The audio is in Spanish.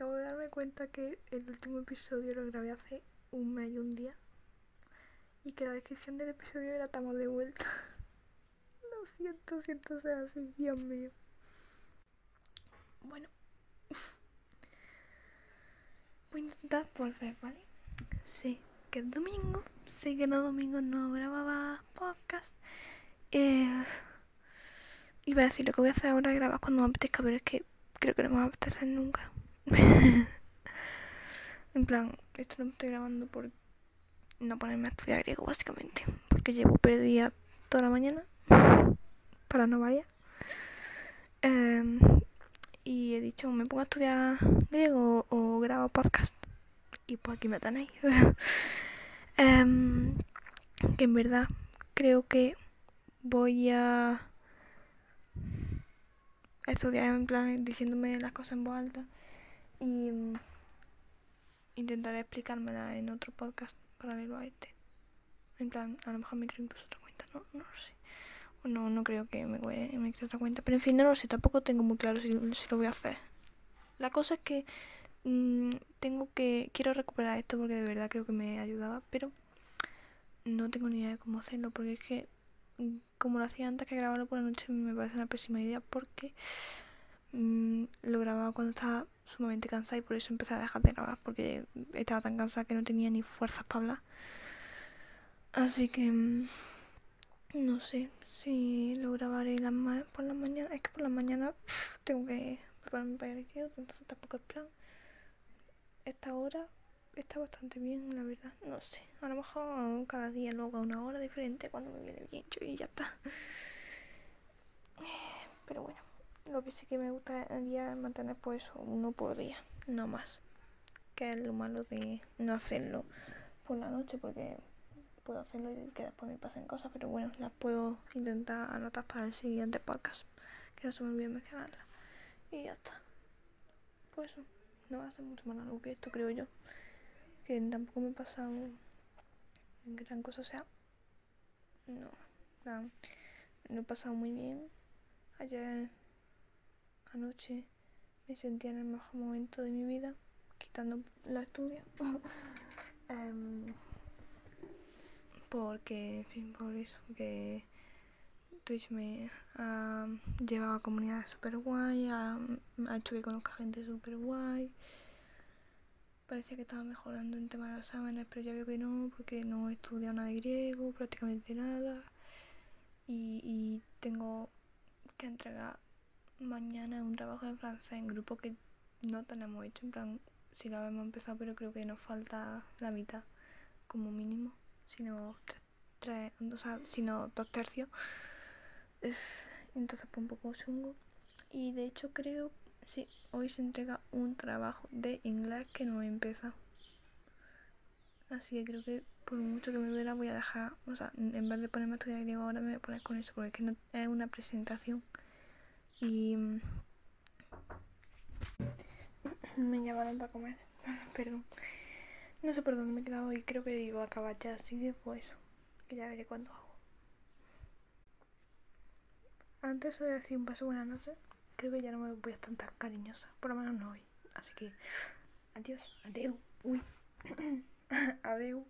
acabo de darme cuenta que el último episodio lo grabé hace un mes y un día. Y que la descripción del episodio era estamos de vuelta. Lo siento, siento ser así, Dios mío. Bueno. Voy a intentar volver, ¿vale? Sí, que es domingo. Sí que no domingo no grababa podcast. Eh, iba a decir lo que voy a hacer ahora, grabar cuando me apetezca, pero es que creo que no me va a apetecer nunca. en plan, esto no estoy grabando por no ponerme a estudiar griego, básicamente. Porque llevo perdida toda la mañana, para no variar. Em, y he dicho, me pongo a estudiar griego o, grabo podcast. Y pues aquí me tenéis. Em, que en verdad creo que voy a estudiar en plan diciéndome las cosas en voz alta y mm, intentaré explicármela en otro podcast paralelo a este. En plan, a lo mejor me creo incluso otra cuenta, no, no lo sé. No, no creo que me, me cree otra cuenta. Pero en fin, no lo sé, tampoco tengo muy claro si, lo voy a hacer. La cosa es que mm, tengo que. Quiero recuperar esto porque de verdad creo que me ayudaba, pero no tengo ni idea de cómo hacerlo porque es que como lo hacía antes que grabarlo por la noche me parece una pésima idea porque mm, lo grababa cuando estaba sumamente cansada y por eso empecé a dejar de grabar porque estaba tan cansada que no tenía ni fuerzas para hablar. Así que mm, no sé si lo grabaré por la mañana. Es que por la mañana tengo que prepararme para el entonces tampoco es plan. Esta hora está bastante bien, la verdad. No sé, a lo mejor cada día lo hago a una hora diferente cuando me viene bien y ya está. Pero bueno, lo que sí que me gusta es mantener pues uno por día, no más. Que es lo malo de no hacerlo por la noche porque puedo hacerlo y que después me pasen cosas, pero bueno, las puedo intentar anotar para el siguiente podcast, que no se me olvide mencionarla. Y ya está. Pues no va a ser mucho más largo que esto, creo yo que tampoco me he pasado gran cosa, o sea, no, no, no he pasado muy bien. Ayer anoche me sentía en el mejor momento de mi vida, quitando los estudios. um, porque, en fin, por eso, que Twitch me ha llevado a comunidades super guay, ha, ha hecho que conozca gente super guay parecía que estaba mejorando en tema de los exámenes, pero ya veo que no, porque no he estudiado nada de griego, prácticamente nada. Y, tengo que entregar mañana un trabajo de francés en grupo que no tenemos hecho, en plan, si lo habíamos empezado, pero creo que nos falta la mitad como mínimo, sino tres, o sea, sino dos tercios. Entonces fue un poco chungo. Y de hecho creo Sí, hoy se entrega un trabajo de inglés que no he empezado. Así que creo que por mucho que me duela voy a dejar, o sea, en vez de ponerme a estudiar griego ahora me voy a poner con eso porque es que no, es una presentación. Y me llamaron para comer, perdón. No sé por dónde me he quedado y creo que iba a acabar ya, así que pues que ya veré cuándo hago. Antes voy a decir un paso buenas noches creo que ya no me voy a estar tan cariñosa, por lo menos no hoy. Así que, adiós, adeu, uy, adeu.